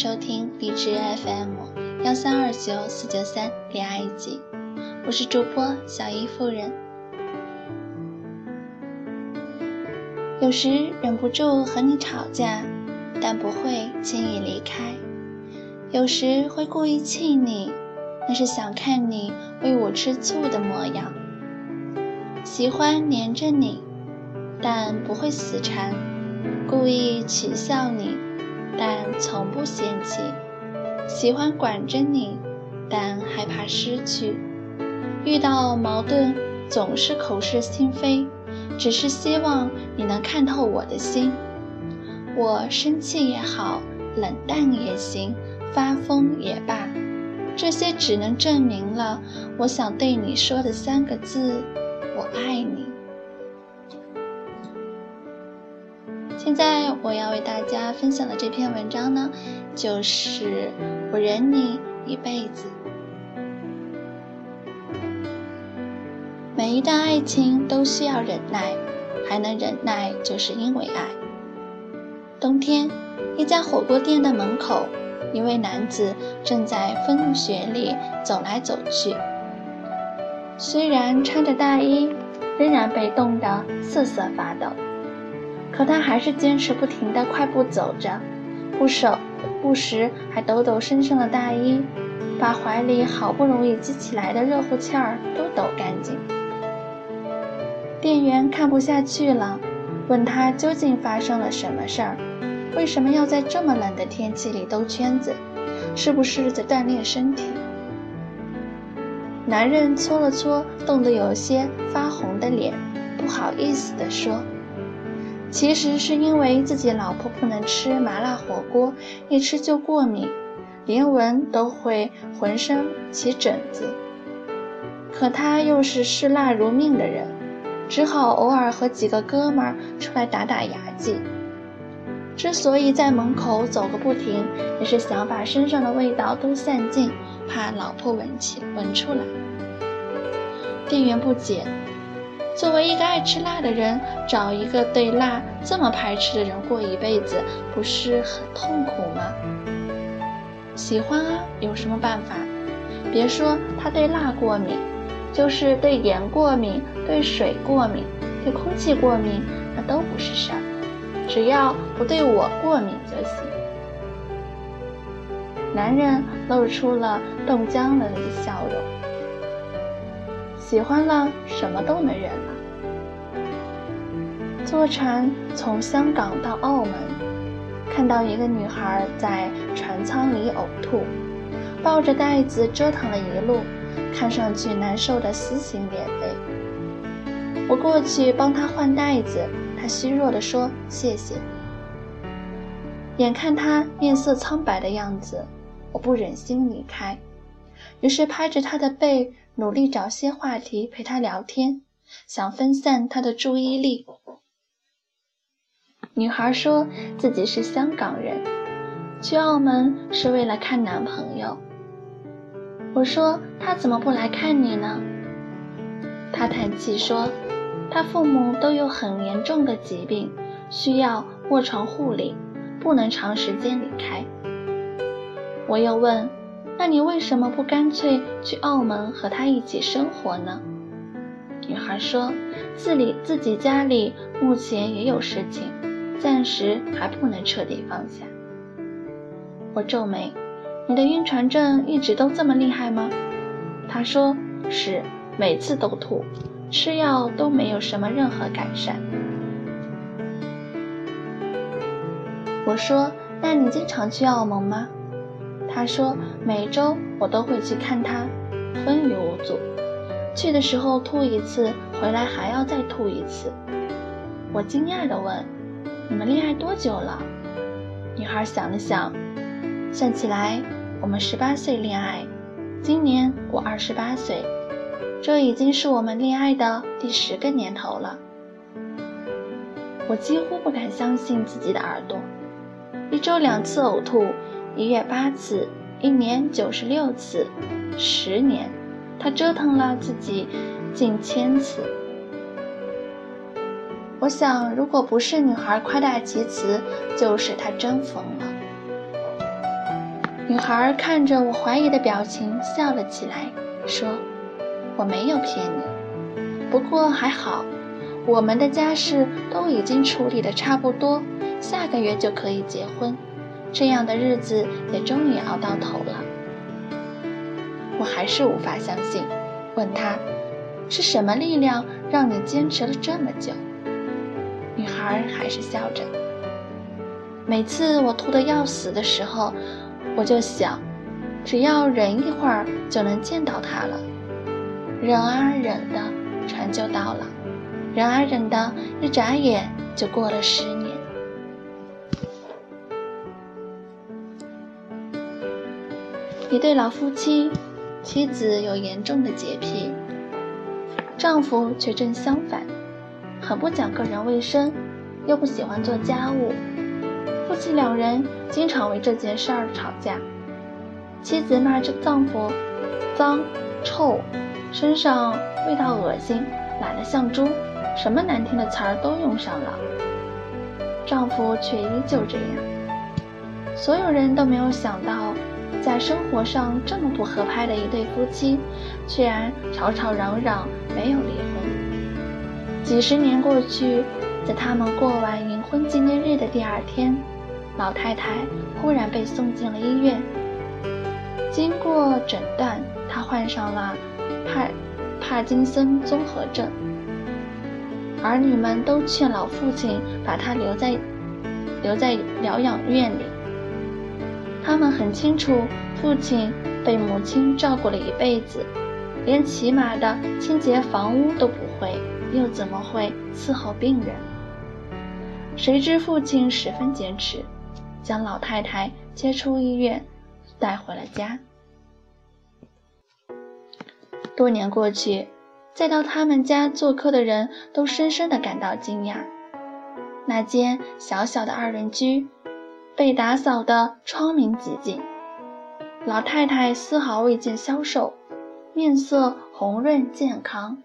收听荔枝 FM 幺三二九四九三恋爱集，我是主播小姨夫人。有时忍不住和你吵架，但不会轻易离开；有时会故意气你，那是想看你为我吃醋的模样。喜欢黏着你，但不会死缠。故意取笑你，但从不嫌弃；喜欢管着你，但害怕失去。遇到矛盾总是口是心非，只是希望你能看透我的心。我生气也好，冷淡也行，发疯也罢，这些只能证明了我想对你说的三个字：我爱你。现在我要为大家分享的这篇文章呢，就是我忍你一辈子。每一段爱情都需要忍耐，还能忍耐就是因为爱。冬天，一家火锅店的门口，一位男子正在风雪里走来走去，虽然穿着大衣，仍然被冻得瑟瑟发抖。可他还是坚持不停地快步走着，不舍不时还抖抖身上的大衣，把怀里好不容易积起来的热乎气儿都抖干净。店员看不下去了，问他究竟发生了什么事儿，为什么要在这么冷的天气里兜圈子，是不是在锻炼身体？男人搓了搓冻得有些发红的脸，不好意思地说。其实是因为自己老婆不能吃麻辣火锅，一吃就过敏，连闻都会浑身起疹子。可他又是嗜辣如命的人，只好偶尔和几个哥们儿出来打打牙祭。之所以在门口走个不停，也是想把身上的味道都散尽，怕老婆闻起闻出来。店员不解。作为一个爱吃辣的人，找一个对辣这么排斥的人过一辈子，不是很痛苦吗？喜欢啊，有什么办法？别说他对辣过敏，就是对盐过敏、对水过敏、对空气过敏，那都不是事儿，只要不对我过敏就行。男人露出了冻僵了的笑容。喜欢了，什么都能忍。坐船从香港到澳门，看到一个女孩在船舱里呕吐，抱着袋子折腾了一路，看上去难受的撕心裂肺。我过去帮她换袋子，她虚弱地说：“谢谢。”眼看她面色苍白的样子，我不忍心离开，于是拍着她的背，努力找些话题陪她聊天，想分散她的注意力。女孩说自己是香港人，去澳门是为了看男朋友。我说他怎么不来看你呢？她叹气说，他父母都有很严重的疾病，需要卧床护理，不能长时间离开。我又问，那你为什么不干脆去澳门和他一起生活呢？女孩说，自己自己家里目前也有事情。暂时还不能彻底放下。我皱眉：“你的晕船症一直都这么厉害吗？”他说：“是，每次都吐，吃药都没有什么任何改善。”我说：“那你经常去澳门吗？”他说：“每周我都会去看他，风雨无阻。去的时候吐一次，回来还要再吐一次。”我惊讶地问。你们恋爱多久了？女孩想了想，算起来，我们十八岁恋爱，今年我二十八岁，这已经是我们恋爱的第十个年头了。我几乎不敢相信自己的耳朵，一周两次呕吐，一月八次，一年九十六次，十年，他折腾了自己近千次。我想，如果不是女孩夸大其词，就是她真疯了。女孩看着我怀疑的表情，笑了起来，说：“我没有骗你，不过还好，我们的家事都已经处理的差不多，下个月就可以结婚，这样的日子也终于熬到头了。”我还是无法相信，问她：“是什么力量让你坚持了这么久？”女孩还是笑着。每次我吐得要死的时候，我就想，只要忍一会儿就能见到他了。忍啊忍的，船就到了；忍啊忍的，一眨眼就过了十年。一对老夫妻，妻子有严重的洁癖，丈夫却正相反。很不讲个人卫生，又不喜欢做家务，夫妻两人经常为这件事儿吵架。妻子骂着丈夫脏、臭，身上味道恶心，懒得像猪，什么难听的词儿都用上了。丈夫却依旧这样。所有人都没有想到，在生活上这么不合拍的一对夫妻，居然吵吵嚷嚷，没有离。几十年过去，在他们过完银婚纪念日的第二天，老太太忽然被送进了医院。经过诊断，她患上了帕帕金森综合症。儿女们都劝老父亲把她留在留在疗养院里。他们很清楚，父亲被母亲照顾了一辈子，连起码的清洁房屋都不会。又怎么会伺候病人？谁知父亲十分坚持，将老太太接出医院，带回了家。多年过去，再到他们家做客的人都深深的感到惊讶。那间小小的二人居，被打扫得窗明几净，老太太丝毫未见消瘦，面色红润健康。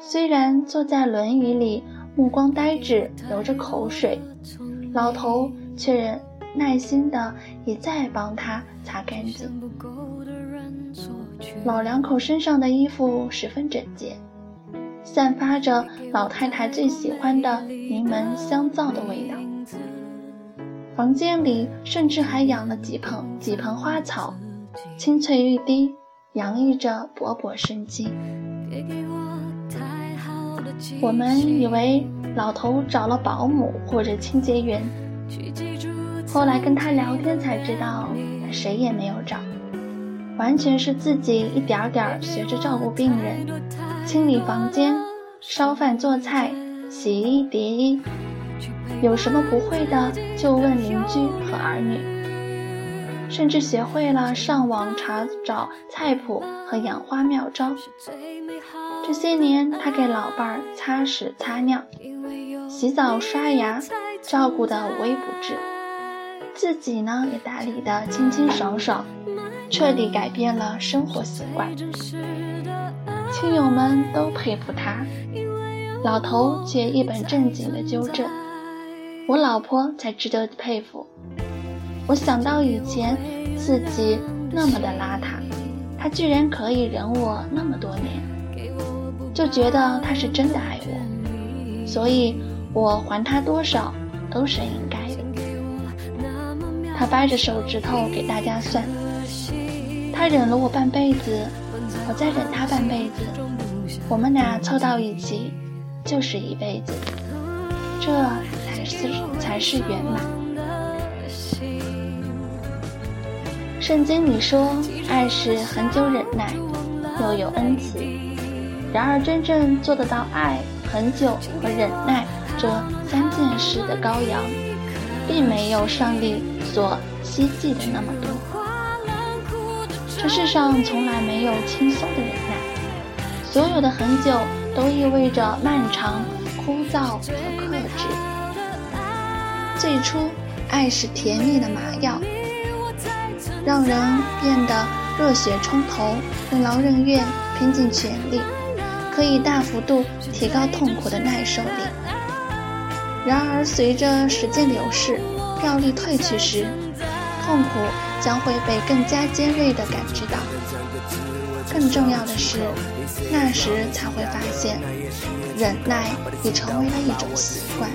虽然坐在轮椅里，目光呆滞，流着口水，老头却耐心的一再帮他擦干净。老两口身上的衣服十分整洁，散发着老太太最喜欢的柠檬香皂的味道。房间里甚至还养了几盆几盆花草，青翠欲滴，洋溢着勃勃生机。我们以为老头找了保姆或者清洁员，后来跟他聊天才知道，谁也没有找，完全是自己一点点学着照顾病人，清理房间、烧饭做菜、洗衣叠衣，有什么不会的就问邻居和儿女，甚至学会了上网查找菜谱和养花妙招。这些年，他给老伴儿擦屎擦尿、洗澡刷牙，照顾得无微不至，自己呢也打理得清清爽爽，彻底改变了生活习惯。亲友们都佩服他，老头却一本正经地纠正：“我老婆才值得佩服。”我想到以前自己那么的邋遢，他居然可以忍我那么多年。就觉得他是真的爱我，所以我还他多少都是应该的。他掰着手指头给大家算，他忍了我半辈子，我再忍他半辈子，我们俩凑到一起就是一辈子，这才是才是圆满。圣经里说，爱是很久忍耐，又有恩慈。然而，真正做得到爱很久和忍耐这三件事的羔羊，并没有上帝所希冀的那么多。这世上从来没有轻松的忍耐，所有的很久都意味着漫长、枯燥和克制。最初，爱是甜蜜的麻药，让人变得热血冲头，任劳任怨，拼尽全力。可以大幅度提高痛苦的耐受力。然而，随着时间流逝，药力褪去时，痛苦将会被更加尖锐地感知到。更重要的是，那时才会发现，忍耐已成为了一种习惯，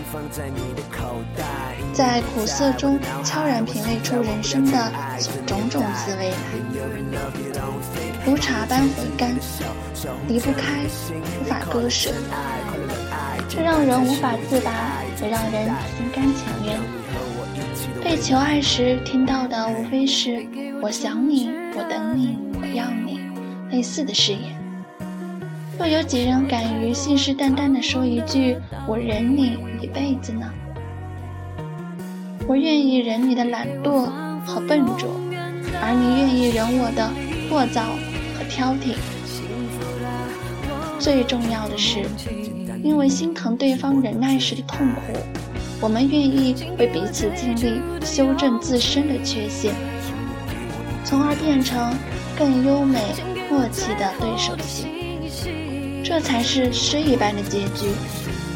在苦涩中悄然品味出人生的种种滋味来，如茶般回甘，离不开，无法割舍，这让人无法自拔，也让人心甘情愿。被求爱时听到的无非是“我想你，我等你，我要你”。类似的誓言，又有几人敢于信誓旦旦地说一句“我忍你一辈子”呢？我愿意忍你的懒惰和笨拙，而你愿意忍我的聒噪和挑剔。最重要的是，因为心疼对方忍耐时的痛苦，我们愿意为彼此尽力修正自身的缺陷，从而变成更优美。默契的对手戏，这才是诗一般的结局。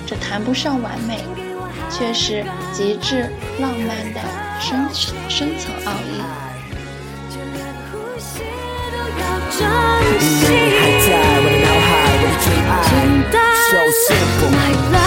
这谈不上完美，却是极致浪漫的深深层奥义。还在我的